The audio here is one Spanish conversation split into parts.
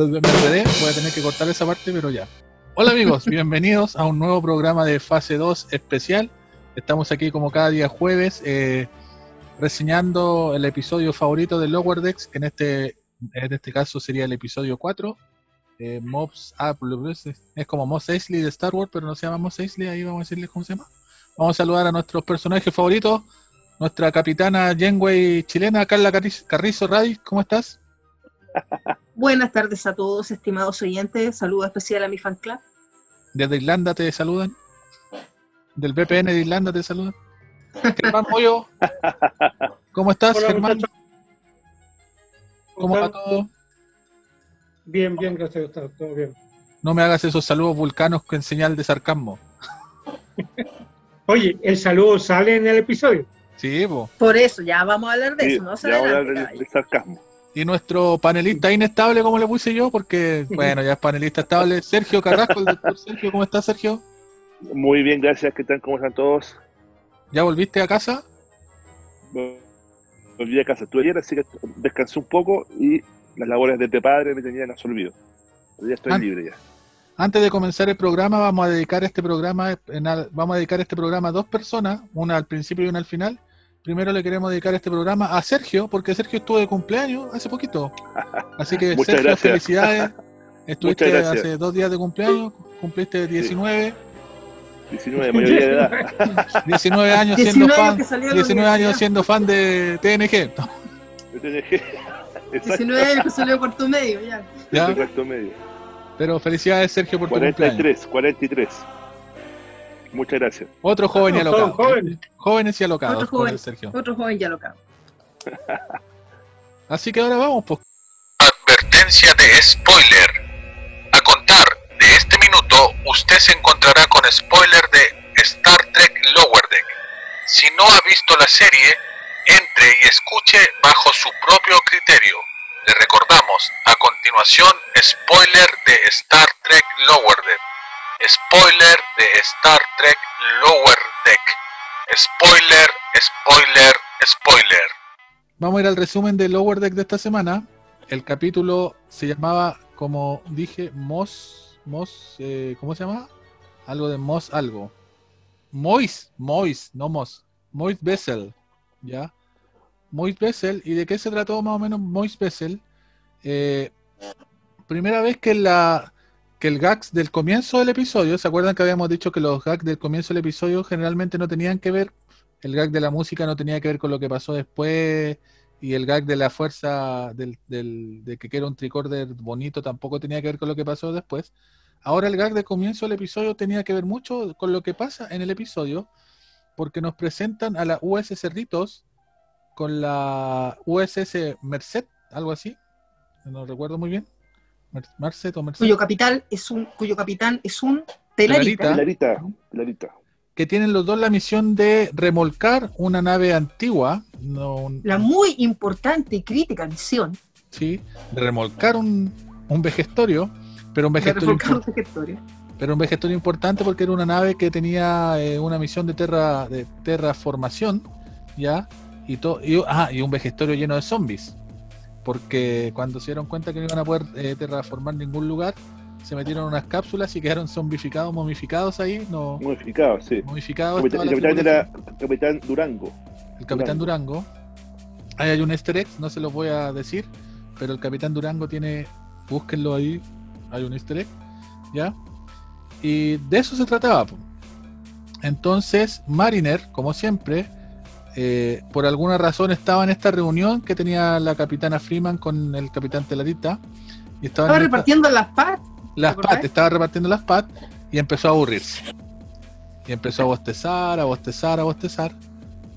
Me enredé, voy a tener que cortar esa parte, pero ya. Hola amigos, bienvenidos a un nuevo programa de fase 2 especial. Estamos aquí como cada día jueves eh, reseñando el episodio favorito de Lower Decks, que en este, en este caso sería el episodio 4. Eh, Mobs, ah, es como Mos Eisley de Star Wars, pero no se llama Mos Eisley, ahí vamos a decirles cómo se llama. Vamos a saludar a nuestros personajes favoritos. Nuestra capitana Genway chilena, Carla Carrizo Radis, ¿cómo estás? Buenas tardes a todos, estimados oyentes. Saludo especial a mi fan club. Desde Irlanda te saludan. Del VPN de Irlanda te saludan. Germán Moyo, ¿cómo estás, Germán? ¿Cómo va todo? Bien, bien, gracias a todo bien. No me hagas esos saludos vulcanos con señal de sarcasmo. Oye, ¿el saludo sale en el episodio? Sí, Por eso, ya vamos a hablar de eso, no se sarcasmo. Y nuestro panelista inestable, como le puse yo, porque, bueno, ya es panelista estable, Sergio Carrasco, el doctor Sergio, ¿cómo estás, Sergio? Muy bien, gracias, ¿qué tal? ¿Cómo están todos? ¿Ya volviste a casa? Volví a casa, estuve ayer, así que descansé un poco y las labores de padre me tenían absorbido. Ya estoy libre ya. Antes de comenzar el programa, vamos a dedicar este programa, vamos a dedicar este programa a dos personas, una al principio y una al final. Primero le queremos dedicar este programa a Sergio, porque Sergio estuvo de cumpleaños hace poquito. Así que Sergio, felicidades. Estuviste hace dos días de cumpleaños, cumpliste 19. 19, mayoría de edad. 19 años siendo fan. 19 años siendo fan de TNG. De TNG. 19 años que salió cuarto medio, ya. ¿Ya? Cuarto medio. Pero felicidades, Sergio, por 43, tu cumpleaños. 43. Muchas gracias. Otro joven y alocado. Jóvenes. jóvenes y alocados. Otro joven, Sergio. Otro joven y alocado. Así que ahora vamos, pues. Advertencia de spoiler. A contar de este minuto, usted se encontrará con spoiler de Star Trek Lower Deck. Si no ha visto la serie, entre y escuche bajo su propio criterio. Le recordamos a continuación spoiler de Star Trek Lower Deck. Spoiler de Star Trek Lower Deck. Spoiler, spoiler, spoiler. Vamos a ir al resumen de Lower Deck de esta semana. El capítulo se llamaba, como dije, Moss, Moss, eh, ¿cómo se llama? Algo de Moss algo. Mois, Mois, no Moss. Mois Bessel, ¿ya? Mois Bessel. ¿Y de qué se trató más o menos Mois Bessel? Eh, primera vez que la que el gags del comienzo del episodio, ¿se acuerdan que habíamos dicho que los gags del comienzo del episodio generalmente no tenían que ver, el gag de la música no tenía que ver con lo que pasó después, y el gag de la fuerza del, de que era un tricorder bonito tampoco tenía que ver con lo que pasó después. Ahora el gag del comienzo del episodio tenía que ver mucho con lo que pasa en el episodio, porque nos presentan a la USS Cerritos con la USS Merced, algo así, no recuerdo muy bien. O Merced. Cuyo capital es un, cuyo capitán es un Telarita. Que tienen los dos la misión de remolcar una nave antigua. La muy importante y crítica misión. Sí, de remolcar un, un vejestorio, pero un vejestorio, pero un vejestorio importante porque era una nave que tenía eh, una misión de terra de terraformación, ya, y todo y, ah, y un vejestorio lleno de zombies porque cuando se dieron cuenta que no iban a poder eh, terraformar ningún lugar, se metieron unas cápsulas y quedaron zombificados, momificados ahí. No, momificados, sí. Momificados. El capitán era Capitán Durango. El Capitán Durango. Ahí hay un easter egg, no se los voy a decir, pero el Capitán Durango tiene, búsquenlo ahí, hay un easter egg, ¿ya? Y de eso se trataba. Entonces, Mariner, como siempre, eh, por alguna razón estaba en esta reunión que tenía la capitana Freeman con el capitán Telarita. Y estaba, repartiendo las PAT. Las PAT, estaba repartiendo las PAT y empezó a aburrirse. Y empezó a bostezar, a bostezar, a bostezar,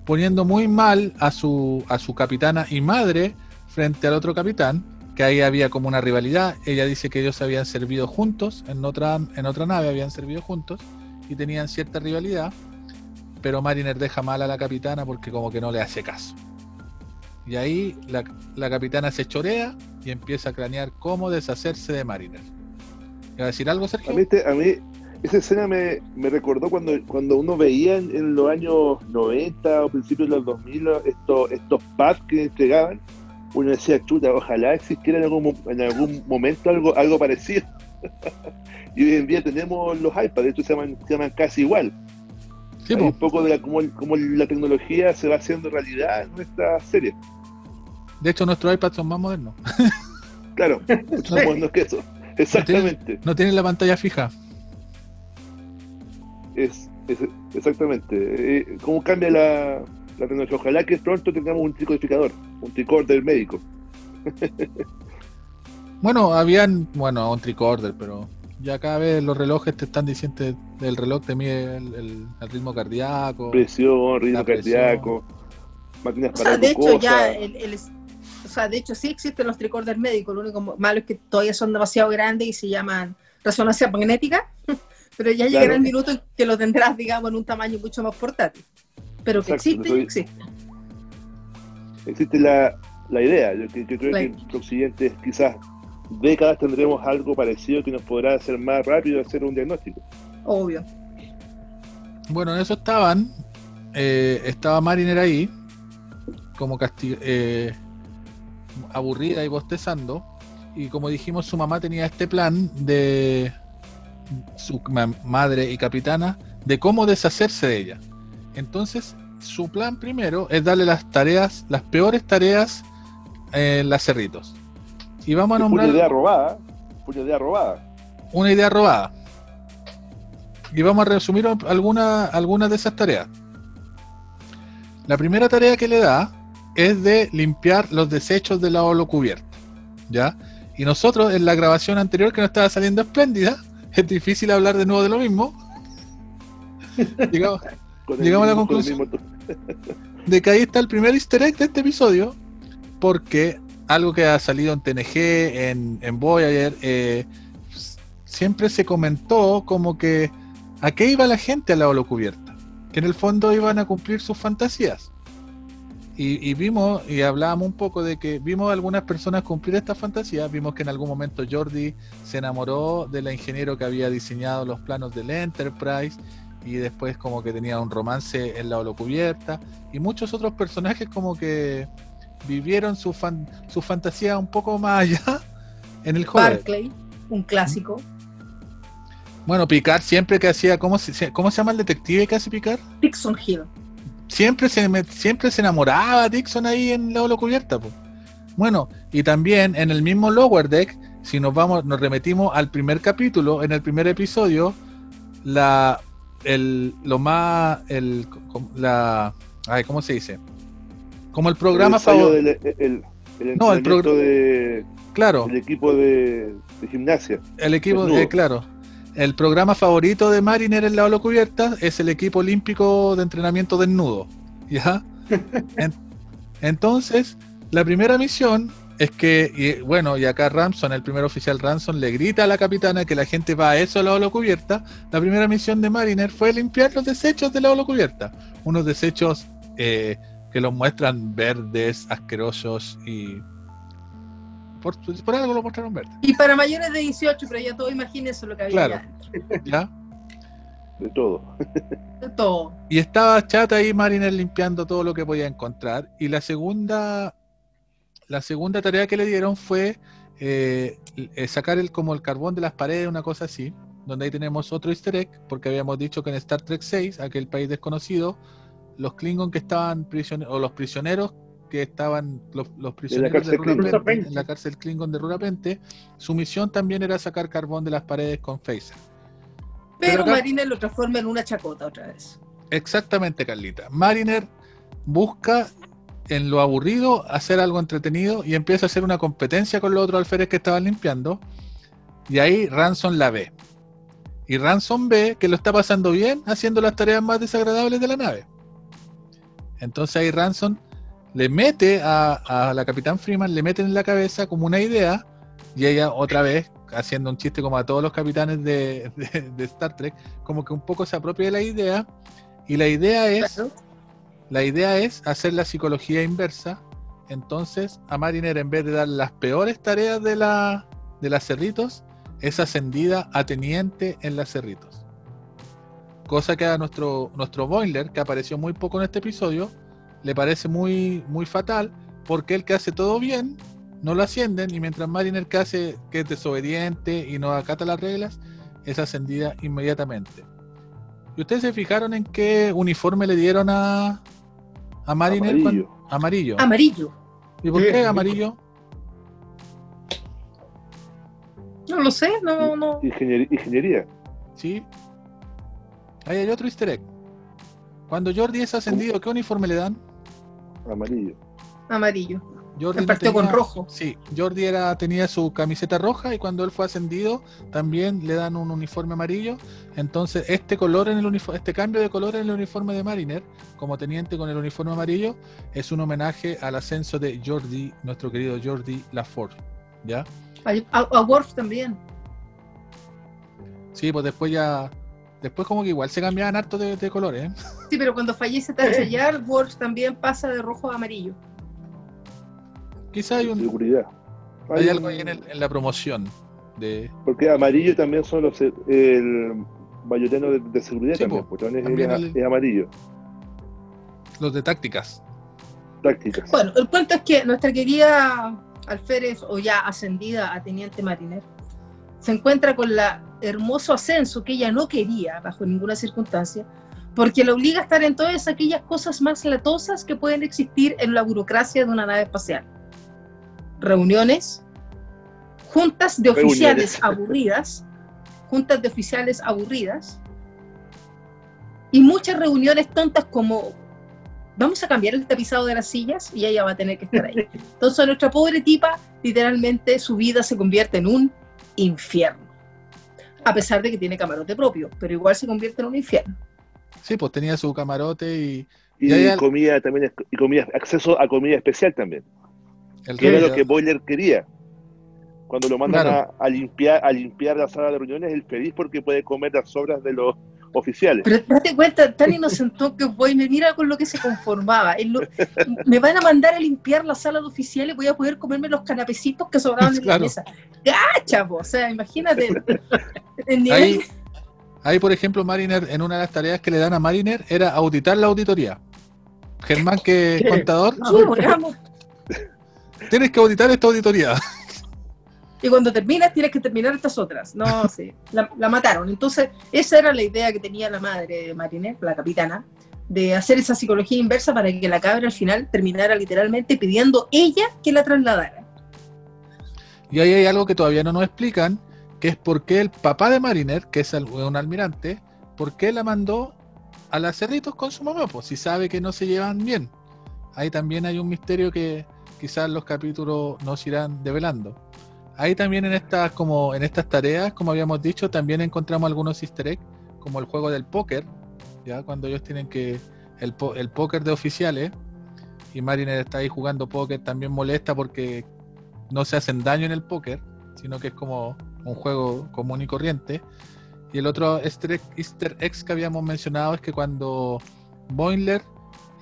poniendo muy mal a su, a su capitana y madre frente al otro capitán, que ahí había como una rivalidad. Ella dice que ellos habían servido juntos, en otra, en otra nave habían servido juntos y tenían cierta rivalidad pero Mariner deja mal a la capitana porque como que no le hace caso. Y ahí la, capitana se chorea y empieza a cranear cómo deshacerse de Mariner. ¿Iba a decir algo, Sergio? A mí, este, a mí esa escena me, recordó cuando, cuando uno veía en, los años 90 o principios de los 2000 estos, estos pads que entregaban uno decía, chuta, ojalá existiera en algún, en algún momento algo, algo parecido. y hoy en día tenemos los iPads, de hecho se llaman casi igual. Sí, Hay po. un poco de la, cómo, cómo la tecnología se va haciendo realidad en nuestra serie. De hecho, nuestros iPads son más modernos. Claro, mucho más modernos que eso. Exactamente. No tienen la pantalla fija. Es, es- exactamente. Eh, ¿Cómo cambia la, la tecnología? Ojalá que pronto tengamos un tricodificador, un tricorder médico. Bueno, habían, bueno, un tricorder, pero ya cada vez los relojes te están diciendo, el reloj te mide el, el- el ritmo cardíaco. Presión, ritmo presión. cardíaco, máquinas O para sea, de hecho, ya el, el- o sea, de hecho sí existen los tricorders médicos, lo único malo es que todavía son demasiado grandes y se llaman resonancia magnética, pero ya llegará Claro. el minuto en que lo tendrás, digamos, en un tamaño mucho más portátil. Pero que Exacto, existe, soy- existe. existe la, la idea. Yo, que- yo creo La- que en los siguientes quizás décadas tendremos algo parecido que nos podrá hacer más rápido hacer un diagnóstico. Obvio. Bueno, en eso estaban. eh, estaba Mariner ahí, como eh, aburrida y bostezando. Y como dijimos, su mamá tenía este plan de su ma- madre y capitana de cómo deshacerse de ella. Entonces, su plan primero es darle las tareas, las peores tareas en las cerritos. Y vamos a nombrar una idea robada. Fue una idea robada. una idea robada. Y vamos a resumir algunas algunas de esas tareas. La primera tarea que le da es de limpiar los desechos de la holocubierta. ¿Ya? Y nosotros en la grabación anterior que nos estaba saliendo espléndida, es difícil hablar de nuevo de lo mismo. Llegamos, a la conclusión. de que ahí está el primer easter egg de este episodio, porque algo que ha salido en TNG, en, en Voyager, eh, s- siempre se comentó como que a qué iba la gente a la holocubierta, que en el fondo iban a cumplir sus fantasías. Y, vimos, y hablábamos un poco de que vimos a algunas personas cumplir estas fantasías, vimos que en algún momento Jordi se enamoró de la ingeniero que había diseñado los planos del Enterprise, y después como que tenía un romance en la holocubierta, y muchos otros personajes como que vivieron su, fan, su fantasía un poco más allá en el juego. Barclay, un clásico. Bueno, Picard siempre que hacía, ¿cómo se, ¿cómo se llama el detective que hace Picard? Dixon Hill. Siempre se, siempre se enamoraba Dixon ahí en la holocubierta. po. Bueno, y también en el mismo Lower Deck, si nos vamos, nos remetimos al primer capítulo, en el primer episodio, la el lo más el la ay, ¿cómo se dice? Como el programa el favorito. el, el No, el entrenamiento progr- de, Claro, del equipo de, de gimnasia. el equipo, eh, claro. El programa favorito de Mariner en la holocubierta es el equipo olímpico de entrenamiento desnudo. ¿Ya? En- entonces, la primera misión es que, y, bueno, y acá Ramson, el primer oficial Ramson, le grita a la capitana que la gente va a eso a la holocubierta. La primera misión de Mariner fue limpiar los desechos de la holocubierta. Unos desechos eh, que los muestran verdes, asquerosos y. Por, por algo lo mostraron verdes. Y para mayores de 18, pero ya todo imagínense lo que había Claro. ¿Ya? De todo. De todo. Y estaba chata ahí Mariner limpiando todo lo que podía encontrar. Y la segunda, la segunda tarea que le dieron fue eh, eh, sacar el, como el carbón de las paredes, una cosa así. Donde ahí tenemos otro easter egg, porque habíamos dicho que en Star Trek 6, aquel país desconocido, los Klingon que estaban prisioneros, o los prisioneros que estaban, los, los prisioneros de, cárcel Klingon. Rurapente, en la cárcel Klingon de Rurapente, su misión también era sacar carbón de las paredes con Phaser. Pero Pero acá- Mariner lo transforma en una chacota otra vez. Exactamente, Carlita. Mariner busca en lo aburrido hacer algo entretenido y empieza a hacer una competencia con los otros alférez que estaban limpiando. Y ahí Ransom la ve. Y Ransom ve que lo está pasando bien haciendo las tareas más desagradables de la nave. Entonces ahí Ransom le mete a, a la Capitán Freeman, le mete en la cabeza como una idea y ella otra vez haciendo un chiste como a todos los capitanes de, de- de Star Trek, como que un poco se apropia de la idea y la idea es Claro. la idea es hacer la psicología inversa. Entonces, a Mariner, en vez de dar las peores tareas de la de las Cerritos, es ascendida a teniente en las Cerritos. Cosa que a nuestro, nuestro Boiler, que apareció muy poco en este episodio, le parece muy, muy fatal, porque el que hace todo bien no lo ascienden y mientras Mariner que hace que es desobediente y no acata las reglas es ascendida inmediatamente. ¿Y ustedes se fijaron en qué uniforme le dieron a, a Mariner? Amarillo. cuando- Amarillo. Amarillo. ¿Y por qué amarillo? No lo sé, no, no. Ingeniería. Sí. Ahí hay otro easter egg. Cuando Jordi es ascendido, ¿qué uniforme le dan? Amarillo. Amarillo. Jordi El no partido con tenía- rojo. Sí, Jordi era, tenía su camiseta roja y cuando él fue ascendido también le dan un uniforme amarillo. Entonces este color en el uniforme, este cambio de color en el uniforme de Mariner, como teniente con el uniforme amarillo, es un homenaje al ascenso de Jordi, nuestro querido Jordi Lafort. ¿Ya? A, a- a Worf también. Sí, pues después ya. Después como que igual se cambiaban harto de, de colores, ¿eh? Sí, pero cuando fallece Tasha Yar, Worf también pasa de rojo a amarillo. Quizá hay un Seguridad. hay Hay algo ahí en, el- en la promoción de. Porque amarillo también son los el bayoteno de, de seguridad Sí, también, po. porque también es, También es- el- es amarillo. los de tácticas. Tácticas. Bueno, el cuento es que nuestra querida alférez, o ya ascendida a teniente mariner, se encuentra con la hermoso ascenso que ella no quería bajo ninguna circunstancia, porque la obliga a estar en todas aquellas cosas más latosas que pueden existir en la burocracia de una nave espacial. Reuniones, juntas de Reuniones. oficiales aburridas, juntas de oficiales aburridas, y muchas reuniones tontas como vamos a cambiar el tapizado de las sillas y ella va a tener que estar ahí. Entonces nuestra pobre tipa, literalmente su vida se convierte en un infierno. A pesar de que tiene camarote propio, pero igual se convierte en un infierno. Sí, pues tenía su camarote y Y Y hay al- comida también, y comida, acceso a comida especial también. el Que era lo que Boiler quería. Cuando lo mandan Claro. a, a limpiar a limpiar la sala de reuniones, él feliz porque puede comer las sobras de los oficiales. Pero date cuenta, tan inocentón que voy, me mira con lo que se conformaba. Lo- me van a mandar a limpiar la sala de oficiales, voy a poder comerme los canapecitos que sobraban en Claro. la mesa. ¡Gacha, po! O sea, imagínate el, el nivel Ahí, ahí, por ejemplo, Mariner, en una de las tareas que le dan a Mariner era auditar la auditoría. Germán, que es contador, digamos. tienes que auditar esta auditoría. Y cuando terminas, tienes que terminar estas otras. No, sí, la, la mataron. Entonces, esa era la idea que tenía la madre de Mariner, la capitana, de hacer esa psicología inversa para que la cabra al final terminara literalmente pidiendo ella que la trasladara. Y ahí hay algo que todavía no nos explican, que es por qué el papá de Mariner, que es un almirante, por qué la mandó a las cerritos con su mamá, pues si sabe que no se llevan bien. Ahí también hay un misterio que quizás los capítulos nos irán develando. Ahí también en estas, como en estas tareas, como habíamos dicho, también encontramos algunos easter eggs, como el juego del póker, ya cuando ellos tienen que el, el póker de oficiales y Mariner está ahí jugando póker también molesta porque no se hacen daño en el póker, sino que es como un juego común y corriente. Y el otro easter egg, que habíamos mencionado es que cuando Boiler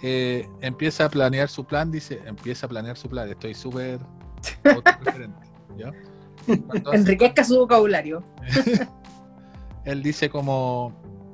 eh, empieza a planear su plan, dice, empieza a planear su plan, estoy súper ¿ya? Cuando hace- Enriquezca su vocabulario. él dice como,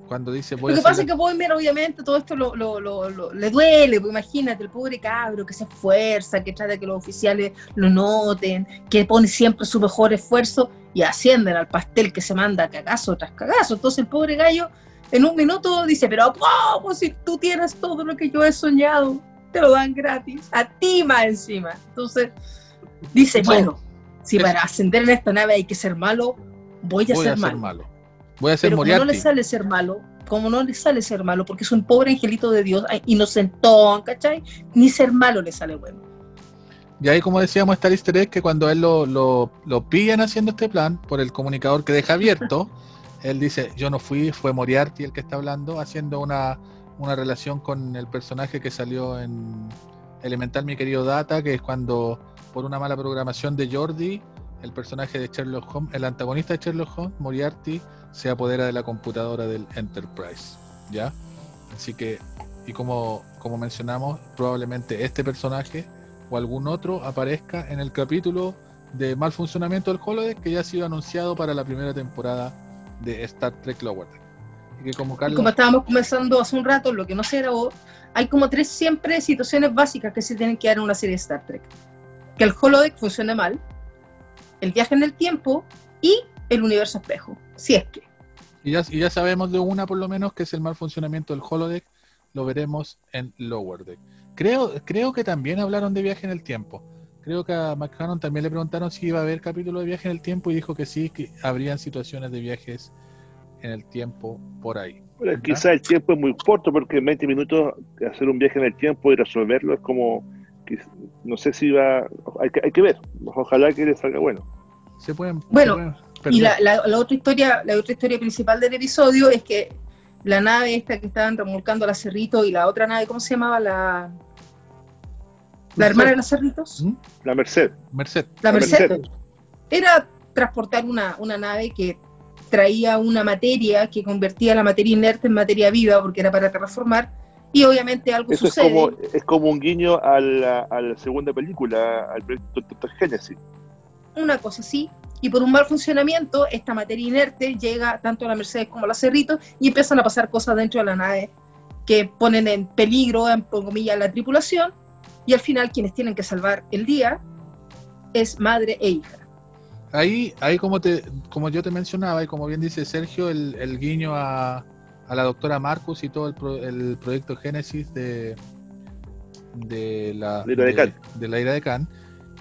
cuando dice, voy Lo a que pasa es que Boimer, obviamente, todo esto lo, lo- lo- lo- le duele. Pues imagínate, el pobre cabro que se esfuerza, que trata de que los oficiales lo noten, que pone siempre su mejor esfuerzo y ascienden al pastel que se manda cagazo tras cagazo. Entonces el pobre gallo en un minuto dice, pero ¿cómo si tú tienes todo lo que yo he soñado? Te lo dan gratis, a ti más encima. Entonces dice, bueno, si para ascender en esta nave hay que ser malo, voy a voy ser a ser malo. malo. Voy a ser Pero como no le sale ser malo, como no le sale ser malo, porque es un pobre angelito de Dios, inocentón, ¿cachai? Ni ser malo le sale bueno. Y ahí, como decíamos, está el easter egg que cuando él lo, lo, lo pillan haciendo este plan por el comunicador que deja abierto, él dice, yo no fui, fue Moriarty el que está hablando, haciendo una, una relación con el personaje que salió en Elemental, mi querido Data, que es cuando, por una mala programación de Jordi, el personaje de Sherlock Holmes, el antagonista de Sherlock Holmes, Moriarty, se apodera de la computadora del Enterprise, ¿ya? Así que, y como, como mencionamos, probablemente este personaje o algún otro aparezca en el capítulo de mal funcionamiento del holodeck que ya ha sido anunciado para la primera temporada de Star Trek Lower. Y como estábamos comenzando hace un rato, lo que no se grabó, hay como tres siempre situaciones básicas que se tienen que dar en una serie de Star Trek. Que el holodeck funcione mal, el viaje en el tiempo y el universo espejo, si es que. Y ya, y ya sabemos de una por lo menos que es el mal funcionamiento del holodeck, lo veremos en Lower Deck. Creo, creo que también hablaron de viaje en el tiempo. Creo que a McCannon también le preguntaron si iba a haber capítulo de viaje en el tiempo y dijo que sí, que habrían situaciones de viajes en el tiempo por ahí. Pero el tiempo es muy corto porque en 20 minutos hacer un viaje en el tiempo y resolverlo es como, no sé si va, hay que, hay que ver, ojalá que le salga bueno. Se pueden, Bueno, se pueden Y la, la- la otra historia, la otra historia principal del episodio es que la nave esta que estaban remolcando a la Cerrito y la otra nave, ¿cómo se llamaba? La, la hermana de los Cerritos. ¿Mm? La Merced, Merced. La La Merced. Merced. Era transportar una, una nave que traía una materia que convertía la materia inerte en materia viva porque era para transformar y obviamente algo eso es sucede. como, es como un guiño a la, a la segunda película, al proyecto Dr. Genesis. una cosa así, y por un mal funcionamiento, esta materia inerte llega tanto a la Mercedes como a la Cerrito y empiezan a pasar cosas dentro de la nave que ponen en peligro, en comillas, la tripulación, y al final quienes tienen que salvar el día es madre e hija. Ahí, ahí como te, como yo te mencionaba, y como bien dice Sergio, el, el guiño a, a la doctora Marcus y todo el, pro- el proyecto Génesis de, de la De la de Khan. de la ira de Khan.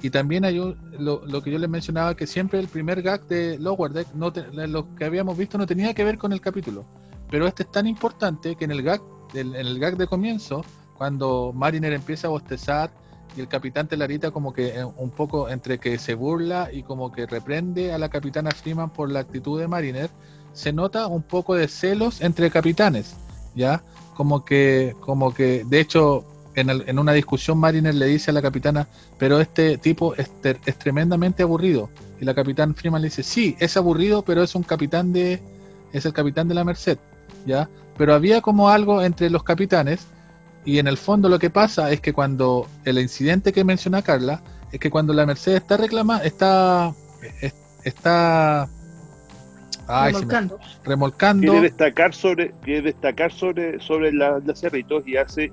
Y también hay un- lo, lo que yo les mencionaba, que siempre el primer gag de Lower Deck, no te- lo que habíamos visto no tenía que ver con el capítulo. Pero este es tan importante que en el gag, en el gag de comienzo, cuando Mariner empieza a bostezar y el capitán Telarita como que eh, un poco entre que se burla y como que reprende a la capitana Freeman por la actitud de Mariner, se nota un poco de celos entre capitanes, ¿ya? Como que, como que, de hecho, en, en una discusión Mariner le dice a la capitana, pero este tipo es, es tremendamente aburrido. Y la capitán Freeman le dice, sí, es aburrido, pero es un capitán de, es el capitán de la Merced, ¿ya? Pero había como algo entre los capitanes y en el fondo lo que pasa es que cuando el incidente que menciona Carla es que cuando la Merced está reclamando, está, es- está ay, me- remolcando. remolcando, Quiere destacar sobre, quiere destacar sobre, sobre la, la Cerritos y hace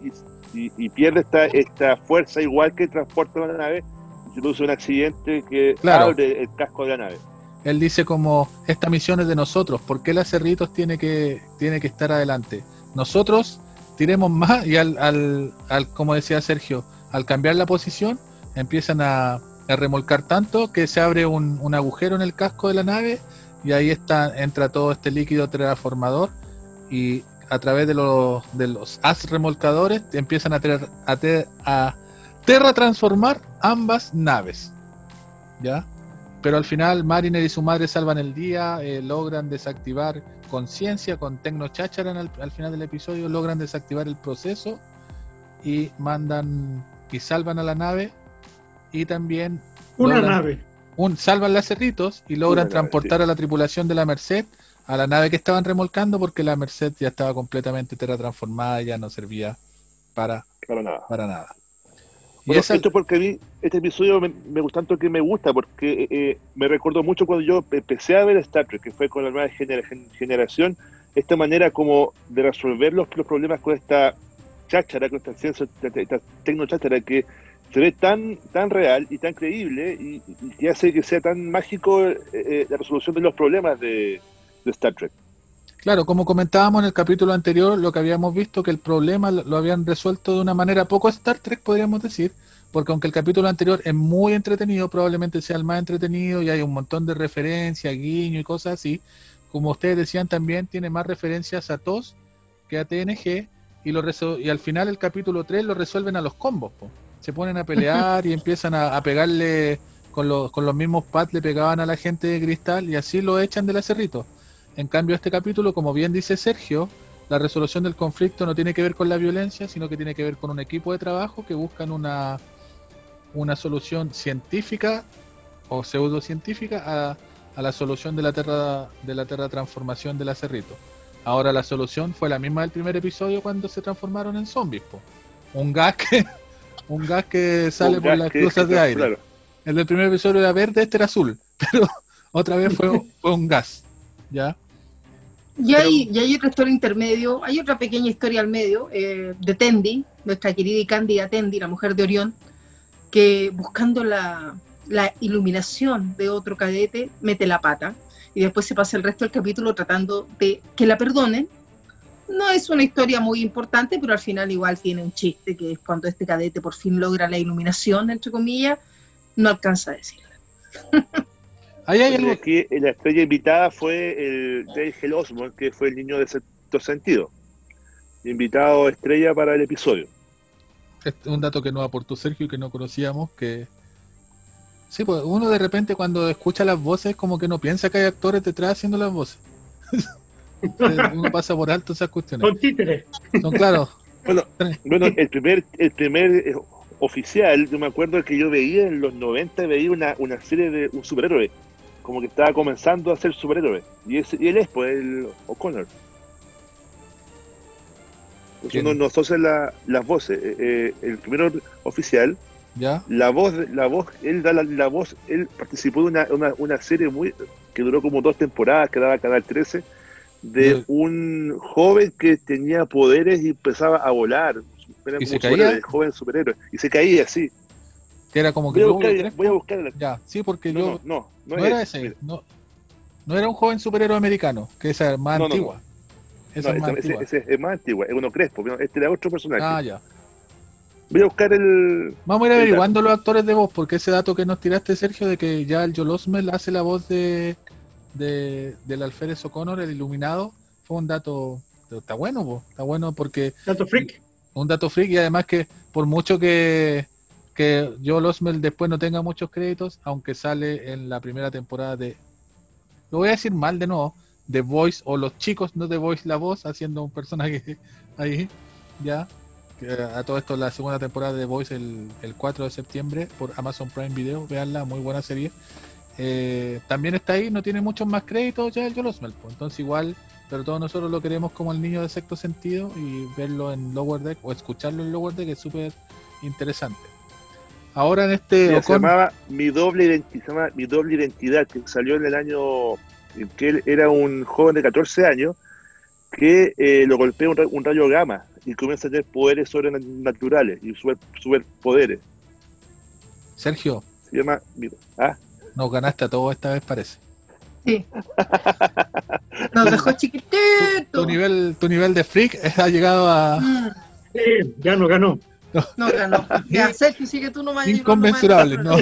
y, y- y pierde esta, esta fuerza igual que transporta la nave y se produce un accidente que Claro. abre el casco de la nave. él dice como esta misión es de nosotros, ¿por qué la Cerritos tiene que, tiene que estar adelante? Nosotros tiremos más y al, al, al, como decía Sergio, al cambiar la posición empiezan a, a remolcar tanto que se abre un, un agujero en el casco de la nave y ahí está, entra todo este líquido transformador y a través de los, de los as remolcadores empiezan a, ter- a, ter- a terra transformar ambas naves. ¿Ya? Pero al final Mariner y su madre salvan el día, eh, logran desactivar conciencia con Tecno Chacharan al, al final del episodio, logran desactivar el proceso y mandan y salvan a la nave y también Una logran- nave. Un, salvan las cerritos y logran transportar a la tripulación de la Merced a la nave que estaban remolcando porque la Merced ya estaba completamente terratransformada, ya no servía para, Para nada. para nada. Y Bueno, esa- esto porque a mí este episodio me, me gusta tanto que me gusta porque eh, eh, me recordó mucho cuando yo empecé a ver Star Trek, que fue con la nueva gener- gen- generación, esta manera como de resolver los, los problemas con esta cháchara, con esta ciencia, esta, esta tecnocháchara que se ve tan tan real y tan creíble y, y que hace que sea tan mágico eh, eh, la resolución de los problemas de, Star Trek. Claro, como comentábamos en el capítulo anterior, lo que habíamos visto que el problema lo habían resuelto de una manera poco Star Trek, podríamos decir, porque aunque el capítulo anterior es muy entretenido, probablemente sea el más entretenido y hay un montón de referencias, guiño y cosas así, como ustedes decían también, tiene más referencias a TOS que a TNG y, lo y al final el capítulo 3 lo resuelven a los combos, po. Se ponen a pelear y empiezan a, pegarle con los, con los mismos pads, le pegaban a la gente de cristal y así lo echan del acerrito. En cambio, este capítulo, como bien dice Sergio, la resolución del conflicto no tiene que ver con la violencia, sino que tiene que ver con un equipo de trabajo que buscan una, una solución científica o pseudocientífica a, a la solución de la terra de la terra transformación del acerrito. Ahora la solución fue la misma del primer episodio cuando se transformaron en zombies. Un gas que, un gas que sale Un por las cruzas de aire. claro. El del primer episodio era verde, este era azul, pero otra vez fue, fue un gas. ¿Ya? Y hay, y hay otra historia intermedio, hay otra pequeña historia al medio eh, de Tendi, nuestra querida y cándida Tendi, la mujer de Orión, que buscando la, la iluminación de otro cadete, mete la pata y después se pasa el resto del capítulo tratando de que la perdonen. No es una historia muy importante, pero al final igual tiene un chiste, que es cuando este cadete por fin logra la iluminación, entre comillas, no alcanza a decirla. Ahí hay algo. aquí la estrella invitada fue el Dale Osmond, que fue el niño de sexto sentido. Invitado estrella para el episodio. Un dato que nos aportó Sergio y que no conocíamos, que sí, pues uno de repente cuando escucha las voces como que no piensa que hay actores detrás haciendo las voces. uno pasa por alto esas cuestiones. Son títeres. Son claros. Bueno, bueno el primer, el primer eh, oficial, yo me acuerdo que yo veía en los 90, veía una, una serie de un superhéroe, como que estaba comenzando a ser superhéroe. Y, ese- y él es, pues, el O'Connor. ¿Quién? uno no asocia la- las voces. Eh, eh, el primer oficial, ¿Ya? la voz, la voz, él da la, la voz, él participó de una, una, una serie muy que duró como dos temporadas, que daba Canal 13, de un joven que tenía poderes y empezaba a volar. Era ¿Y se caía? joven superhéroe. Y se caía así. Que era como que Voy a buscar, voy a buscar la- Ya, sí, porque No, yo no, no, no, no, es era ese, no, no era un joven superhéroe americano, que esa es más antigua. Esa No, es más ese, antigua. ese- es más antigua, es uno crespo. Este era otro personaje. Ah, ya. Voy a buscar el. Vamos a ir averiguando los actores de voz, porque ese dato que nos tiraste, Sergio, de que ya el Joel Osment hace la voz de, de del alférez O'Connor, el iluminado, fue un dato, está bueno, po, está bueno porque Dato freak. un dato freak y además que por mucho que, que Joel Osment después no tenga muchos créditos, aunque sale en la primera temporada de, lo voy a decir mal de nuevo, The Voice o Los Chicos, no The Voice la voz, haciendo un personaje ahí, ya. que A todo esto, la segunda temporada de The Voice el, el 4 de septiembre por Amazon Prime Video, veanla, muy buena serie. Eh, también está ahí, no tiene muchos más créditos ya el Joel Osment, entonces igual pero todos nosotros lo queremos como el niño de sexto sentido y verlo en Lower Deck o escucharlo en Lower Deck es súper interesante. Ahora en este se llamaba Mi doble identidad, se llama Mi doble identidad, que salió en el año en que él era un joven de 14 años que eh, lo golpea un, un rayo gamma y comienza a tener poderes sobrenaturales y super, superpoderes. Sergio, Se llama ah, nos ganaste a todos esta vez parece. Sí. Nos dejó chiquitito. tu nivel, tu nivel de freak ha llegado a Mm, Sí, ya no ganó. No ganó. Ya, Sergio, sigue tú nomás. no inconmensurable, ¿no?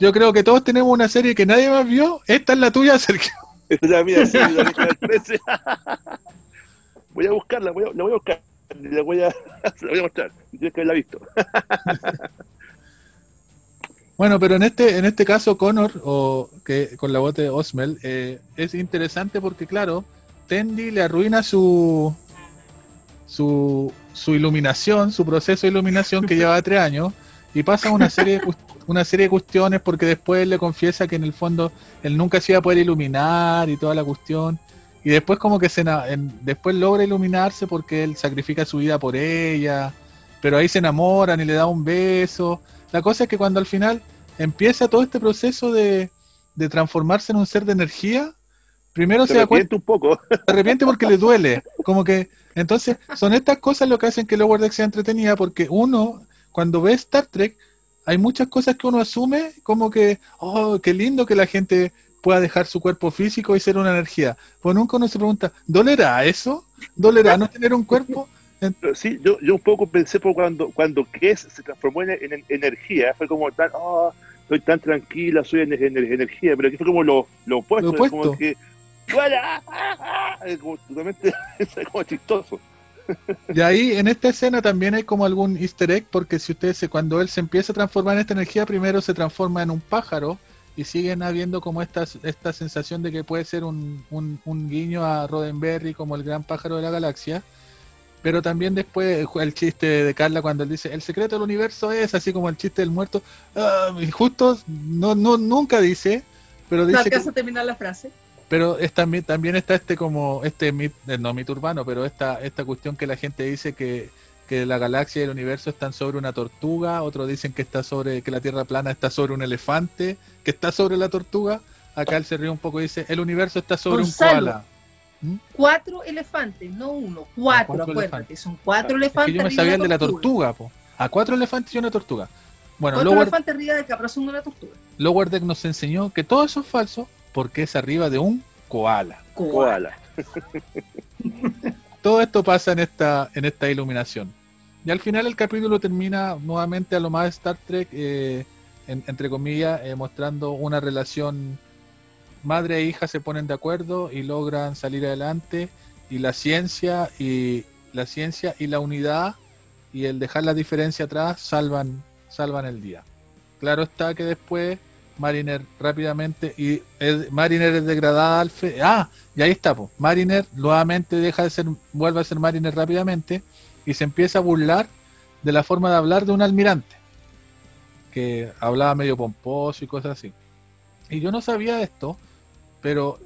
Yo creo que todos tenemos una serie que nadie más vio. Esta es la tuya, Sergio. esta es la mía, sí, la década del 13. voy a buscarla, voy a, la voy a buscar, la voy a, se la voy a mostrar, tienes que haberla visto. Bueno, pero en este, en este caso, Connor, o que con la voz de Osmel, eh, es interesante porque, claro, Tendi le arruina su, su, su iluminación, su proceso de iluminación que lleva tres años, y pasa una serie, de, una serie de cuestiones porque después él le confiesa que en el fondo él nunca se iba a poder iluminar y toda la cuestión, y después como que se, en- después logra iluminarse porque él sacrifica su vida por ella, pero ahí se enamoran y le da un beso. La cosa es que cuando al final empieza todo este proceso de, de transformarse en un ser de energía, primero se, Se da cuenta, arrepiente un poco. se arrepiente porque le duele. Como que, entonces, son estas cosas lo que hacen que Lower Deck sea entretenida, porque uno, cuando ve Star Trek, hay muchas cosas que uno asume como que, oh, qué lindo que la gente pueda dejar su cuerpo físico y ser una energía. Pues nunca uno se pregunta, ¿dolerá eso? ¿Dolerá no tener un cuerpo? Sí, yo, yo un poco pensé por cuando, cuando Kess se transformó en, en- en energía, fue como tan, oh, estoy tan tranquila, soy ener- energía, pero aquí fue como lo, lo opuesto, Lo opuesto. como que. ¡Ah, ah! Es como totalmente, es como chistoso. Y ahí en esta escena también hay como algún easter egg, porque si ustedes cuando él se empieza a transformar en esta energía, primero se transforma en un pájaro y siguen habiendo como esta, esta sensación de que puede ser un, un, un guiño a Roddenberry como el gran pájaro de la galaxia. Pero también después el chiste de Carla cuando él dice, el secreto del universo es así como el chiste del muerto. Y justo no, no, nunca dice, pero No dice alcanza a terminar la frase. pero es también, también está este como, este mit, eh, no mito urbano, pero esta, esta cuestión que la gente dice que, que la galaxia y el universo están sobre una tortuga, otros dicen que está sobre, que la Tierra plana está sobre un elefante, que está sobre la tortuga. Acá él se ríe un poco y dice, el universo está sobre un koala. ¿Mm? cuatro elefantes, no uno, cuatro, cuatro acuérdate, elefantes. son cuatro Es elefantes. que yo me sabía de la tortuga, po. A cuatro elefantes y una tortuga. Bueno, Cuatro Lower, elefantes arriba del caparazón de una tortuga. Lower Deck nos enseñó que todo eso es falso porque es arriba de un koala. Koala. Todo esto pasa en esta, en esta iluminación. Y al final el capítulo termina nuevamente a lo más Star Trek, eh, en- entre comillas, eh, mostrando una relación madre e hija se ponen de acuerdo y logran salir adelante y la ciencia y la ciencia y la unidad y el dejar la diferencia atrás salvan salvan el día. Claro está que después Mariner rápidamente y Mariner es degradada al fe- ah y ahí está po. Mariner nuevamente deja de ser vuelve a ser Mariner rápidamente y se empieza a burlar de la forma de hablar de un almirante que hablaba medio pomposo y cosas así. Y yo no sabía esto, pero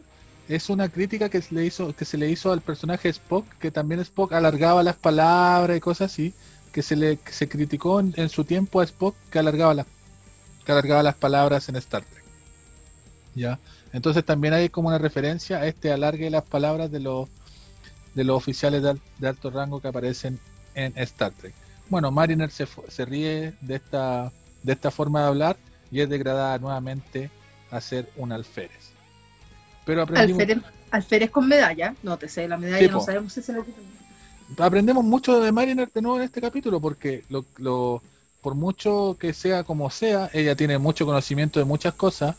es una crítica que se le hizo, que se le hizo al personaje Spock, que también Spock alargaba las palabras y cosas así, que se le se criticó en, su tiempo a Spock que alargaba las alargaba las palabras en Star Trek. ¿Ya? Entonces también hay como una referencia a este alargue las palabras de los de los oficiales de, de alto rango que aparecen en Star Trek. Bueno, Mariner se, se ríe de esta de esta forma de hablar y es degradada nuevamente a ser un alférez. Pero aprendimos, Alférez, alférez con medalla, no te sé, la medalla no sabemos si se la aprendemos mucho de Mariner de nuevo en este capítulo porque lo, lo- por mucho que sea como sea, ella tiene mucho conocimiento de muchas cosas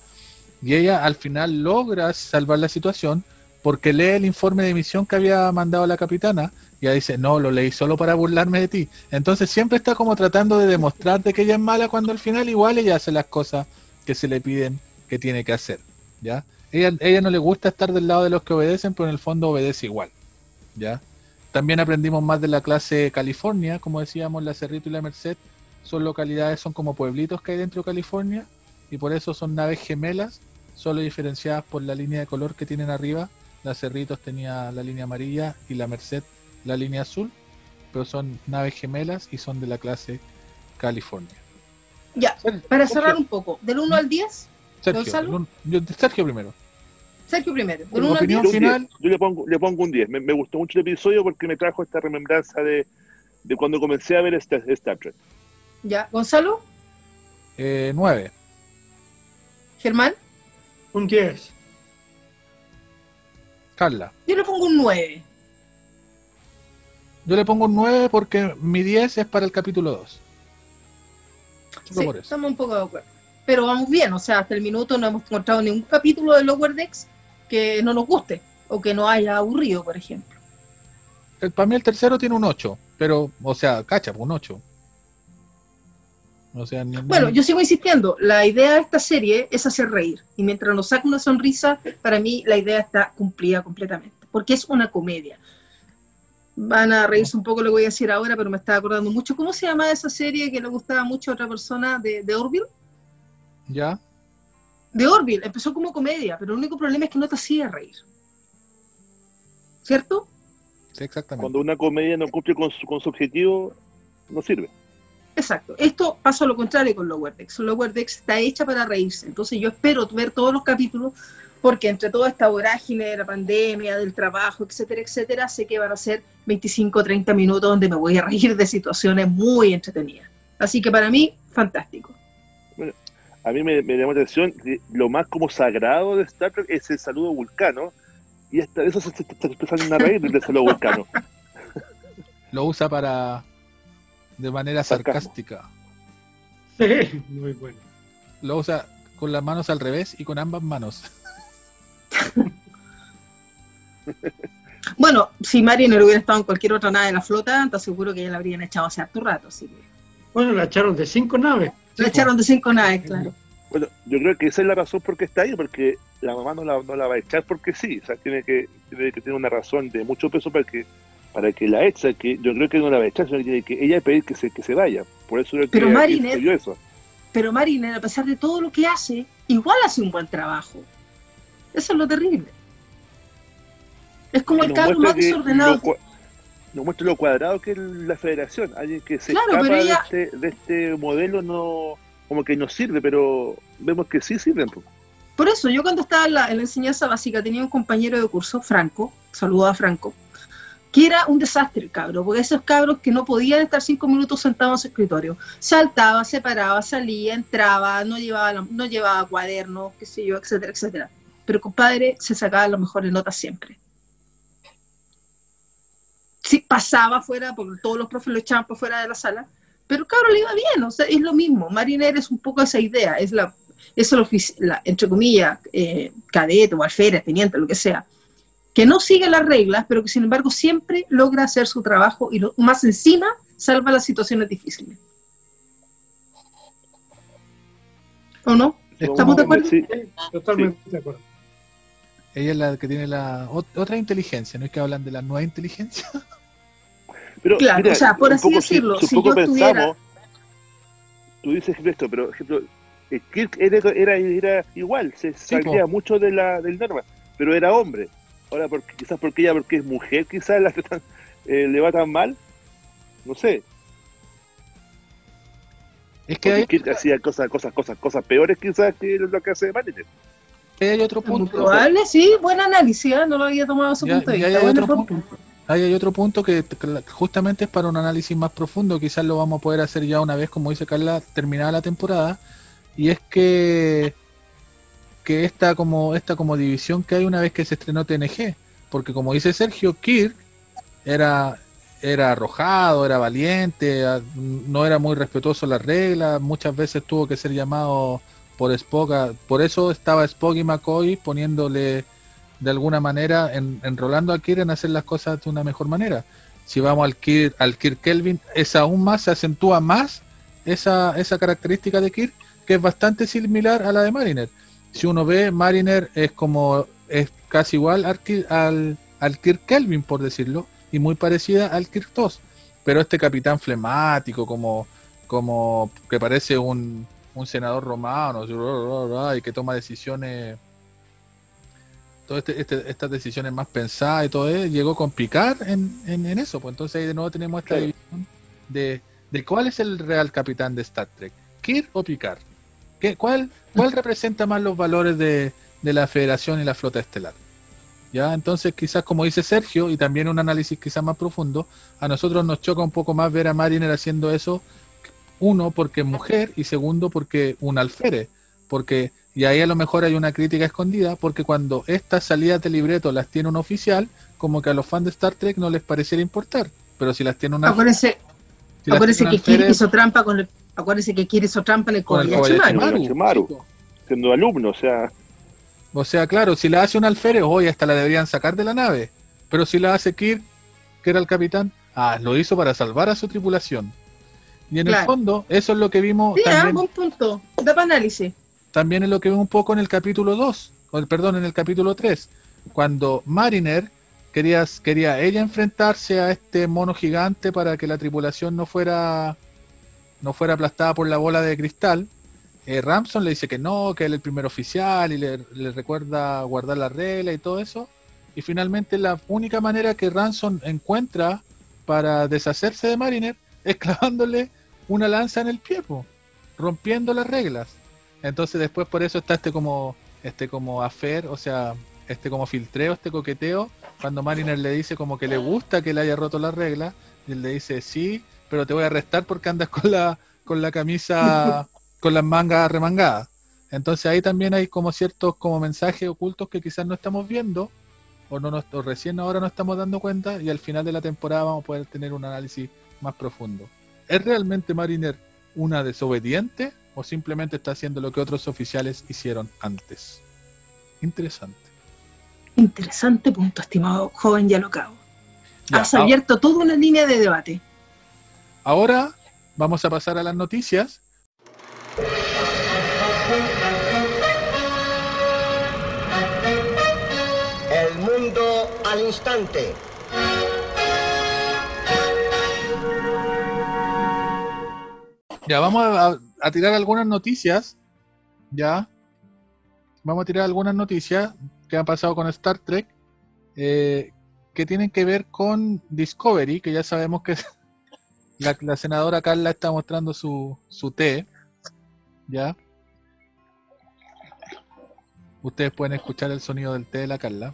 y ella al final logra salvar la situación porque lee el informe de misión que había mandado la capitana y ella dice, no, lo leí solo para burlarme de ti. Entonces siempre está como tratando de demostrar de que ella es mala cuando al final igual ella hace las cosas que se le piden que tiene que hacer. ¿Ya? Ella, ella no le gusta estar del lado de los que obedecen, pero en el fondo obedece igual. ¿Ya? También aprendimos más de la clase California, como decíamos, la Cerrito y la Merced son localidades, son como pueblitos que hay dentro de California y por eso son naves gemelas, solo diferenciadas por la línea de color que tienen arriba. La Cerritos tenía la línea amarilla y la Merced la línea azul, pero son naves gemelas y son de la clase California. Ya, para cerrar un poco, del 1 al 10, Sergio, Gonzalo. un- yo- Sergio primero. Sergio primero, 1 al opinión 10, Yo, final. 10. Yo le pongo, le pongo un 10. Me, me gustó mucho el episodio porque me trajo esta remembranza de, de cuando comencé a ver Star, Star Trek. ya, Gonzalo, Eh, 9. Germán, Un 10. Carla. yo le pongo un 9. Yo le pongo un 9 porque mi 10 es para el capítulo 2. Solo Sí, por eso. estamos un poco de acuerdo. Pero vamos bien, o sea, hasta el minuto no hemos encontrado ningún capítulo de Lower Decks que no nos guste o que nos haya aburrido, por ejemplo. El, para mí el tercero tiene un 8, pero, o sea, cacha, un 8. O sea, ni- Bueno, yo sigo insistiendo, la idea de esta serie es hacer reír. Y mientras nos saca una sonrisa, para mí la idea está cumplida completamente. Porque es una comedia. Van a reírse un poco lo que voy a decir ahora, pero me estaba acordando mucho. ¿Cómo se llama esa serie que le gustaba mucho a otra persona de, de Orville? Ya, De Orville, empezó como comedia, pero el único problema es que no te hacía reír. ¿Cierto? sí, exactamente. Cuando una comedia no cumple con su, con su objetivo, no sirve. Exacto. Esto pasa lo contrario con Lower Decks. Lower Decks está hecha para reírse. Entonces yo espero ver todos los capítulos porque entre toda esta vorágine de la pandemia, del trabajo, etcétera, etcétera, sé que van a ser 25 o 30 minutos donde me voy a reír de situaciones muy entretenidas. Así que para mí, fantástico. A mí me, me llamó la atención que lo más como sagrado de Star Trek es el saludo vulcano. Y hasta eso se, se, se empezaron a reír del saludo vulcano. Lo usa para. de manera sarcástica. Sí, muy bueno. Lo usa con las manos al revés y con ambas manos. Bueno, si Mariner hubiera estado en cualquier otra nave de la flota, te aseguro que ya la habrían echado hace harto rato. Así que Bueno, la echaron de cinco naves. Po. echaron de cinco naves, claro. Bueno, yo creo que esa es la razón por qué está ahí, porque la mamá no la, no la va a echar porque sí. O sea, tiene que, tiene que tener una razón de mucho peso para que para que la eche, que yo creo que no la va a echar, sino que tiene que ella pedir que se, que se vaya. Por eso creo Pero que Mariner- sucedió eso. Pero Mariner, a pesar de todo lo que hace, igual hace un buen trabajo. Eso es lo terrible. Es como el muestra más desordenado. lo nos muestra lo cuadrado que es la federación. Alguien que se Claro, escapa pero ella- de, este, de este modelo no como que no sirve, pero vemos que sí sirven. po. Por eso, yo cuando estaba en la, en la enseñanza básica tenía un compañero de curso, Franco, saludo a Franco, que era un desastre el cabro, porque esos cabros que no podían estar cinco minutos sentados en su escritorio, saltaba, se paraba, salía, entraba, no llevaba, la- no llevaba cuadernos, qué sé yo, etcétera, etcétera. Pero compadre, se sacaba las mejores notas siempre. Sí, pasaba fuera, porque todos los profes lo echaban por fuera de la sala, pero cabrón le iba bien, o sea, es lo mismo. Mariner es un poco esa idea, es la, es ofici- la, entre comillas, eh, cadete o alférez, teniente, lo que sea, que no sigue las reglas, pero que sin embargo siempre logra hacer su trabajo y lo más encima salva las situaciones difíciles. ¿O no? ¿Estamos de acuerdo? Sí, Sí, totalmente de acuerdo. Ella es la que tiene la ot- otra inteligencia, no es que hablan de la nueva inteligencia. Pero, Claro, o sea, por así poco decirlo, si yo pensamos, tú dices esto, pero ejemplo, eh, Kirk era, era, era igual, se salía mucho de la, del norma, pero era hombre. Ahora, porque, quizás porque ella, porque es mujer, quizás la tratan- eh, le va tan mal, no sé. Es que hay, Kirk hacía cosas, cosas, cosas, cosas peores quizás que lo que hace Mariner. hay otro punto. probable, sí, buen análisis, ¿eh? no lo había tomado ese Ya- punto de vista. hay otro punto. Ahí hay otro punto que justamente es para un análisis más profundo, quizás lo vamos a poder hacer ya una vez, como dice Carla, terminada la temporada, y es que que esta como esta como división que hay una vez que se estrenó TNG, porque como dice Sergio, Kirk era era arrojado, era valiente, no era muy respetuoso las reglas, muchas veces tuvo que ser llamado por Spock, por eso estaba Spock y McCoy poniéndole de alguna manera en, enrolando a Kirk en hacer las cosas de una mejor manera. Si vamos al Kirk, al Kirk Kelvin, es aún más, se acentúa más esa, esa característica de Kirk, que es bastante similar a la de Mariner. Si uno ve, Mariner es como, es casi igual al, al, al Kirk Kelvin, por decirlo, y muy parecida al Kirk 2. Pero este capitán flemático, como, como que parece un, un senador romano, y que toma decisiones todas este, este- estas decisiones más pensadas y todo eso, llegó con Picard en, en, en eso. Pues entonces ahí de nuevo tenemos esta Claro. división de, de cuál es el real capitán de Star Trek, Kirk o Picard. ¿Qué, cuál, ¿Cuál representa más los valores de, de la Federación y la Flota Estelar? Ya, entonces quizás como dice Sergio, y también un análisis quizás más profundo, a nosotros nos choca un poco más ver a Mariner haciendo eso, uno porque es mujer y segundo porque un alférez, porque y ahí a lo mejor hay una crítica escondida, porque cuando estas salidas de libreto las tiene un oficial, como que a los fans de Star Trek no les pareciera importar, pero si las tiene un alférez, Acuérdense, si acuérdense que Kirk hizo trampa con el, acuérdense que Kirk hizo trampa en el con el Kobayashi Kobayashi Maru. Maru, Maru. chico. Siendo alumno, o sea, O sea, claro, si la hace un alférez, hoy hasta la deberían sacar de la nave. Pero si la hace Kirk, que era el capitán, ah, lo hizo para salvar a su tripulación. Y en el fondo, eso es lo que vimos Sí, ah, también, buen punto. Da para análisis. También es lo que vimos un poco en el capítulo 2, o el, perdón, en el capítulo 3, cuando Mariner quería, quería ella enfrentarse a este mono gigante para que la tripulación no fuera no fuera aplastada por la bola de cristal. eh, Ramson le dice que no, que él es el primer oficial y le, recuerda guardar la regla y todo eso. Y finalmente la única manera que Ramson encuentra para deshacerse de Mariner es clavándole una lanza en el pie, rompiendo las reglas. Entonces después por eso está este como este como afer, o sea, este como filtreo, este coqueteo, cuando Mariner le dice como que le gusta que le haya roto las reglas, y él le dice sí, pero te voy a arrestar porque andas con la con la camisa con las mangas remangadas. Entonces ahí también hay como ciertos como mensajes ocultos que quizás no estamos viendo o no nos, o recién ahora nos estamos dando cuenta y al final de la temporada vamos a poder tener un análisis más profundo. ¿Es realmente Mariner una desobediente o simplemente está haciendo lo que otros oficiales hicieron antes? Interesante. Interesante punto, estimado joven y alocado. Ya, Has abierto toda una línea de debate. ahora vamos a pasar a las noticias. El mundo al instante. Ya, vamos a, a tirar algunas noticias. Ya. Vamos a tirar algunas noticias que han pasado con Star Trek. eh, que tienen que ver con Discovery, que ya sabemos que la, la senadora Carla está mostrando su, su té. Ya. Ustedes pueden escuchar el sonido del té de la Carla.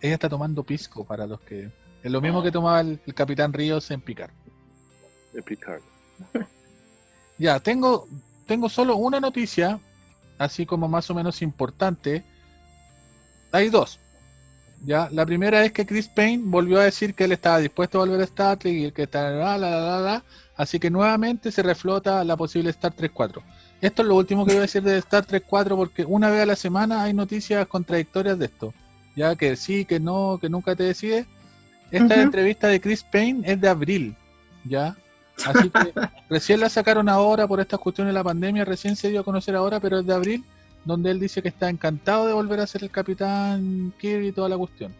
Ella está tomando pisco para los que. Es lo mismo que tomaba el, el Capitán Ríos en Picar. de Picard. Ya, tengo, tengo solo una noticia, así como más o menos importante. Hay dos. Ya, la primera es que Chris Payne volvió a decir que él estaba dispuesto a volver a Star Trek y que está la, la, la, la, así que nuevamente se reflota la posible Star Trek 4. Esto es lo último que voy a decir de Star Trek 4 porque una vez a la semana hay noticias contradictorias de esto. Ya que sí, que no, que nunca te decides. Esta entrevista de Chris Payne es de abril, ¿ya? Así que recién la sacaron ahora por estas cuestiones de la pandemia, recién se dio a conocer ahora, pero es de abril, donde él dice que está encantado de volver a ser el capitán Kirby y toda la cuestión.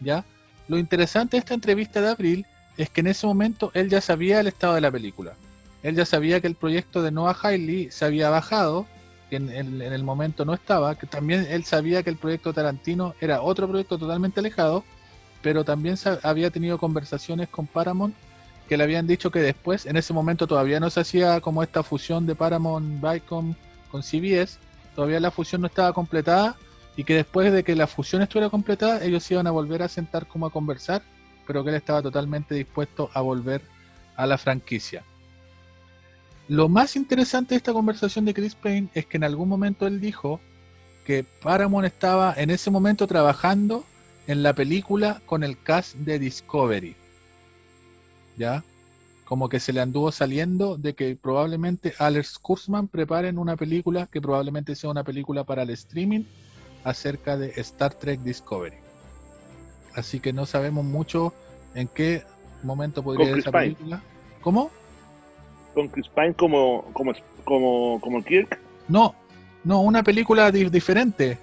¿Ya? Lo interesante de esta entrevista de abril es que en ese momento él ya sabía el estado de la película. Él ya sabía que el proyecto de Noah Hawley se había bajado, que en, en- el momento no estaba, que también él sabía que el proyecto Tarantino era otro proyecto totalmente alejado, pero también había tenido conversaciones con Paramount que le habían dicho que después, en ese momento todavía no se hacía como esta fusión de Paramount Viacom con CBS, todavía la fusión no estaba completada y que después de que la fusión estuviera completada, ellos iban a volver a sentar como a conversar, pero que él estaba totalmente dispuesto a volver a la franquicia. Lo más interesante de esta conversación de Chris Payne es que en algún momento él dijo que Paramount estaba en ese momento trabajando en la película con el cast de Discovery. ¿Ya? Como que se le anduvo saliendo de que probablemente Alex Kurzman preparen una película que probablemente sea una película para el streaming acerca de Star Trek Discovery. Así que no sabemos mucho en qué momento podría Chris esa Pine. película. ¿Cómo? Con Chris Pine como, como, como, como Kirk. No, no, una película di- diferente.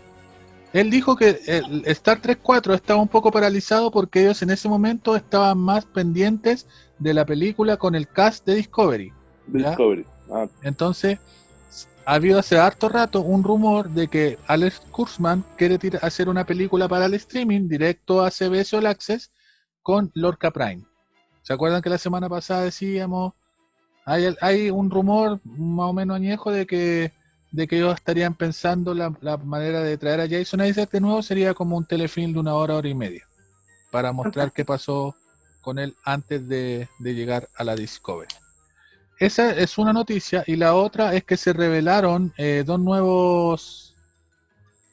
Él dijo que el Star Trek 4 estaba un poco paralizado porque ellos en ese momento estaban más pendientes de la película con el cast de Discovery. Discovery. Ah, Entonces, ha habido hace harto rato un rumor de que Alex Kurzman quiere hacer una película para el streaming directo a CBS All Access con Lorca Prime. ¿Se acuerdan que la semana pasada decíamos, hay, hay un rumor más o menos añejo de que, de que ellos estarían pensando la, la manera de traer a Jason Isaac de nuevo sería como un telefilm de una hora, hora y media, para mostrar qué pasó con él antes de, de llegar a la Discovery. Esa es una noticia y la otra es que se revelaron eh, dos nuevos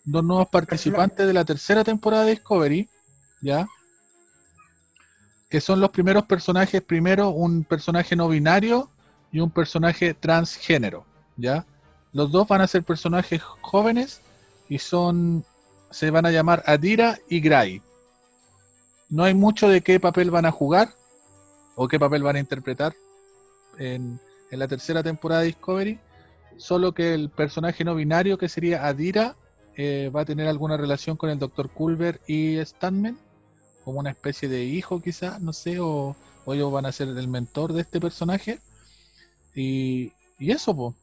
dos nuevos participantes de la tercera temporada de Discovery, ¿ya? Que son los primeros personajes, primero un personaje no binario y un personaje transgénero, ¿ya? Los dos van a ser personajes jóvenes y son se van a llamar Adira y Gray. No hay mucho de qué papel van a jugar o qué papel van a interpretar en, en la tercera temporada de Discovery, solo que el personaje no binario que sería Adira eh, va a tener alguna relación con el Dr. Culver y Stanman, como una especie de hijo quizás, no sé, o, o ellos van a ser el mentor de este personaje. Y, y eso, pues.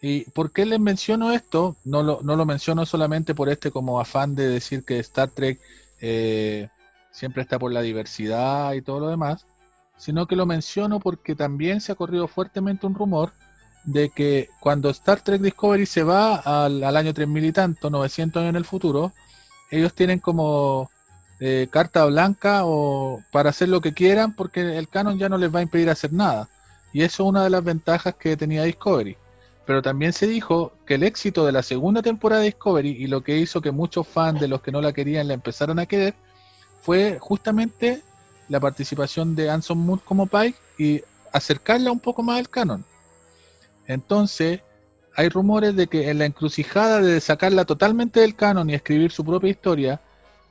¿Y por qué les menciono esto? No lo, no lo menciono solamente por este como afán de decir que Star Trek eh, siempre está por la diversidad y todo lo demás, sino que lo menciono porque también se ha corrido fuertemente un rumor de que cuando Star Trek Discovery se va al, al año 3000 y tanto, 900 años en el futuro, ellos tienen como eh, carta blanca o para hacer lo que quieran porque el canon ya no les va a impedir hacer nada. Y eso es una de las ventajas que tenía Discovery. Pero también se dijo que el éxito de la segunda temporada de Discovery y lo que hizo que muchos fans de los que no la querían la empezaran a querer fue justamente la participación de Anson Moon como Pike y acercarla un poco más al canon. Entonces, hay rumores de que en la encrucijada de sacarla totalmente del canon y escribir su propia historia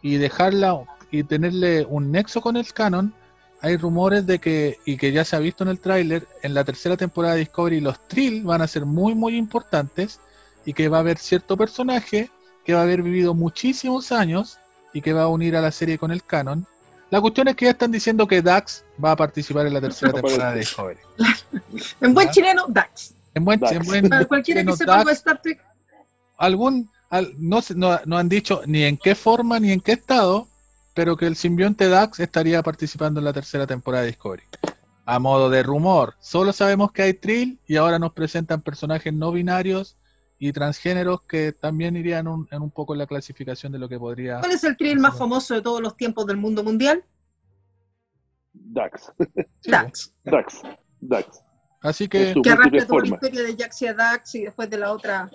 y dejarla y tenerle un nexo con el canon, hay rumores de que, y que ya se ha visto en el tráiler, en la tercera temporada de Discovery los Trill van a ser muy muy importantes y que va a haber cierto personaje que va a haber vivido muchísimos años y que va a unir a la serie con el canon. La cuestión es que ya están diciendo que Dax va a participar en la tercera temporada de Discovery. En buen Ya. chileno, Dax. En buen, Dax. en buen Para cualquiera que sepa Dax, Star Trek, algún al- no, se- no, no han dicho ni en qué forma ni en qué estado, pero que el simbionte Dax estaría participando en la tercera temporada de Discovery. A modo de rumor, solo sabemos que hay Trill y ahora nos presentan personajes no binarios y transgéneros que también irían un- en un poco en la clasificación de lo que podría... ¿Cuál es el thrill más famoso de todos los tiempos del mundo mundial? Dax, Sí, Dax. Dax, Dax. Así que... Que arrastra todo el imperio de Jax y a Dax y después de la otra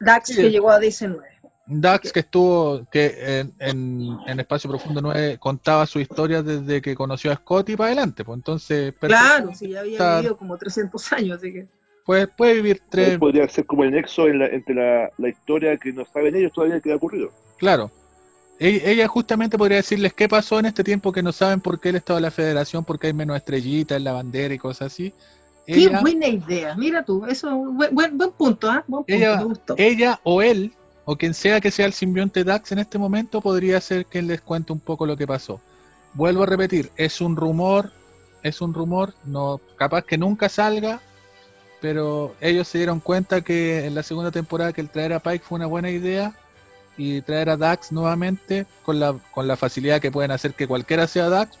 Dax Sí. que llegó a DC9. Dax que estuvo, que en, en- en Espacio Profundo 9 contaba su historia desde que conoció a Scott y para adelante, pues entonces Claro, sí, ya había Está- vivido como 300 años, así que. puede, puede vivir tres, Podría ser como el nexo en la- entre la, la historia que no saben ellos todavía que ha ocurrido. claro. E- Ella justamente podría decirles qué pasó en este tiempo que no saben por qué él estaba en la federación, porque hay menos estrellitas en la bandera y cosas así. Qué Ella, buena idea. Mira tú, eso, buen, buen, buen punto, ¿ah? Buen punto, Ella- me gustó. ella o él, o quien sea que sea el simbionte Dax en este momento, podría ser quien les cuente un poco lo que pasó. Vuelvo a repetir, es un rumor, es un rumor, no capaz que nunca salga, pero ellos se dieron cuenta que en la segunda temporada que el traer a Pike fue una buena idea y traer a Dax nuevamente con la, con la facilidad que pueden hacer que cualquiera sea Dax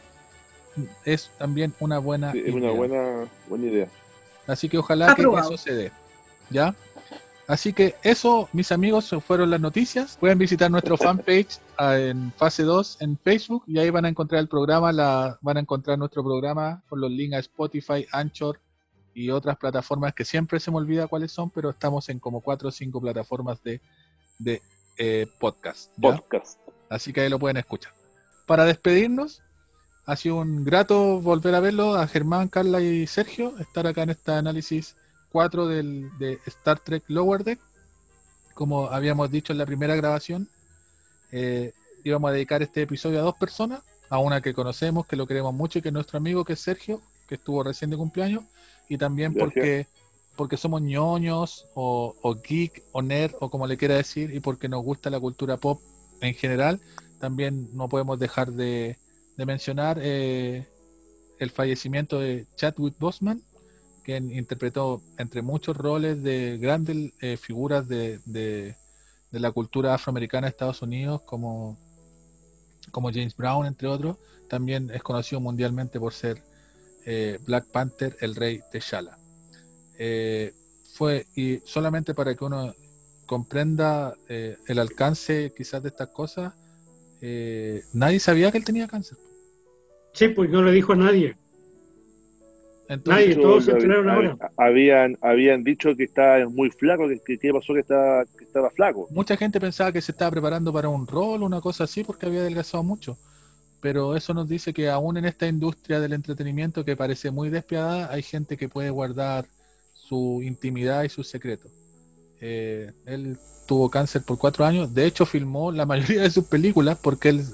es también una buena Sí, es idea. una buena, buena idea. Así que ojalá que eso se dé. ¿Ya? Así que eso, mis amigos, fueron las noticias. Pueden visitar nuestro fanpage ah, en fase 2 en Facebook y ahí van a encontrar el programa, la, van a encontrar nuestro programa con los links a Spotify, Anchor y otras plataformas que siempre se me olvida cuáles son, pero estamos en como 4 o 5 plataformas de, de eh, podcast. ¿ya? Podcast. Así que ahí lo pueden escuchar. Para despedirnos, ha sido un grato volver a verlo a Germán, Carla y Sergio, estar acá en este análisis 4 del, de Star Trek Lower Deck. Como habíamos dicho en la primera grabación, eh, íbamos a dedicar este episodio a dos personas, a una que conocemos, que lo queremos mucho y que es nuestro amigo, que es Sergio, que estuvo recién de cumpleaños, y también Gracias. porque porque somos ñoños o, o geek o nerd o como le quiera decir y porque nos gusta la cultura pop en general también no podemos dejar de, de mencionar eh, el fallecimiento de Chadwick Boseman quien interpretó entre muchos roles de grandes eh, figuras de, de- la cultura afroamericana de Estados Unidos como, como James Brown entre otros. También es conocido mundialmente por ser eh, Black Panther el rey T'Challa. Eh, fue y solamente para que uno comprenda eh, el alcance quizás de estas cosas nadie sabía que él tenía cáncer. Sí, pues no le dijo a nadie. Entonces Nadie, todos se Hab- enteraron hab- ahora. Habían, habían dicho que estaba muy flaco, que, que, pasó que estaba, que estaba flaco. mucha gente pensaba que se estaba preparando para un rol una cosa así porque había adelgazado mucho pero eso nos dice que aún en esta industria del entretenimiento que parece muy despiadada hay gente que puede guardar su intimidad y sus secretos Eh, él tuvo cáncer por cuatro años. De hecho, filmó la mayoría de sus películas porque él,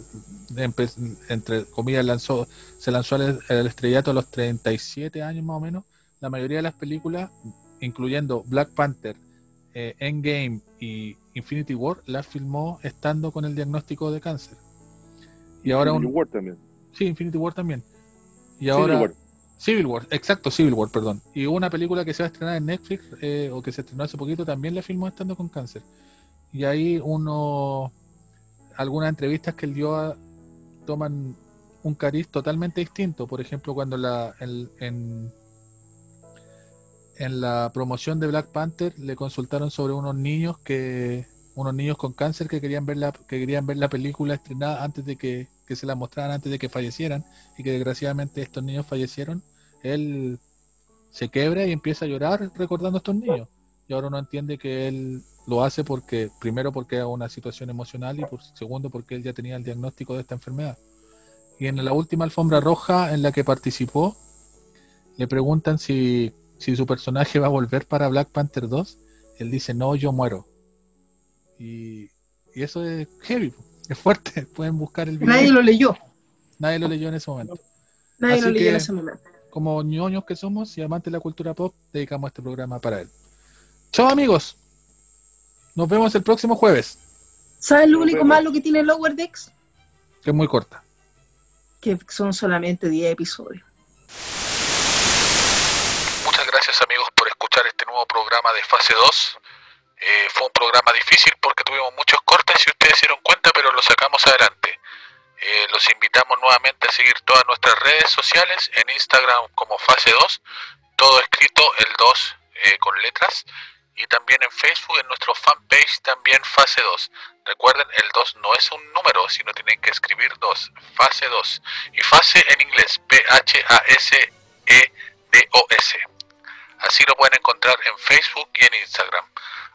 entre comillas, lanzó, se lanzó al, al estrellato a los 37 años más o menos. La mayoría de las películas, incluyendo Black Panther, eh, Endgame y Infinity War, las filmó estando con el diagnóstico de cáncer. Y ahora un, War también. Sí, Infinity War también. Y ahora War. Civil War, exacto, Civil War, perdón. Y una película que se va a estrenar en Netflix, eh, o que se estrenó hace poquito, también la filmó estando con cáncer. Y ahí uno, algunas entrevistas que él dio a- toman un cariz totalmente distinto. Por ejemplo, cuando la, en, en, en la promoción de Black Panther le consultaron sobre unos niños que unos niños con cáncer que querían ver la, que querían ver la película estrenada antes de que, que se la mostraran, antes de que fallecieran, y que desgraciadamente estos niños fallecieron, él se quebra y empieza a llorar recordando a estos niños. Y ahora uno entiende que él lo hace porque, primero porque es una situación emocional y por segundo porque él ya tenía el diagnóstico de esta enfermedad. Y en la última alfombra roja en la que participó, le preguntan si, si su personaje va a volver para Black Panther 2. Él dice, no, yo muero. Y, y eso es heavy, es fuerte. Pueden buscar el video. Nadie lo leyó. Nadie lo leyó en ese momento. Nadie Así lo leyó que- en ese momento. Como ñoños que somos y amantes de la cultura pop, dedicamos este programa para él. Chao amigos. Nos vemos el próximo jueves, ¿Sabes lo único malo que tiene Lower Decks? que es muy corta. Que son solamente 10 episodios. Muchas gracias amigos por escuchar este nuevo programa de fase 2. Eh, fue un programa difícil porque tuvimos muchos cortes, si ustedes se dieron cuenta, pero lo sacamos adelante. Eh, los invitamos nuevamente a seguir todas nuestras redes sociales, en Instagram como fase 2, todo escrito el 2 eh, con letras, y también en Facebook, en nuestro fanpage también fase 2. Recuerden, el 2 no es un número, sino tienen que escribir 2, fase 2. Y fase en inglés, P-H-A-S-E-D-O-S. Así lo pueden encontrar en Facebook y en Instagram.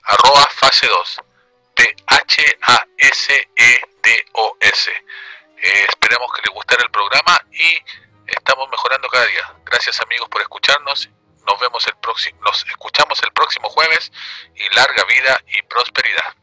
Arroba fase 2. P-H-A-S-E-D-O-S. Eh, esperemos que les gustara el programa y estamos mejorando cada día. Gracias amigos por escucharnos nos vemos el próximo, nos escuchamos el próximo jueves y larga vida y prosperidad.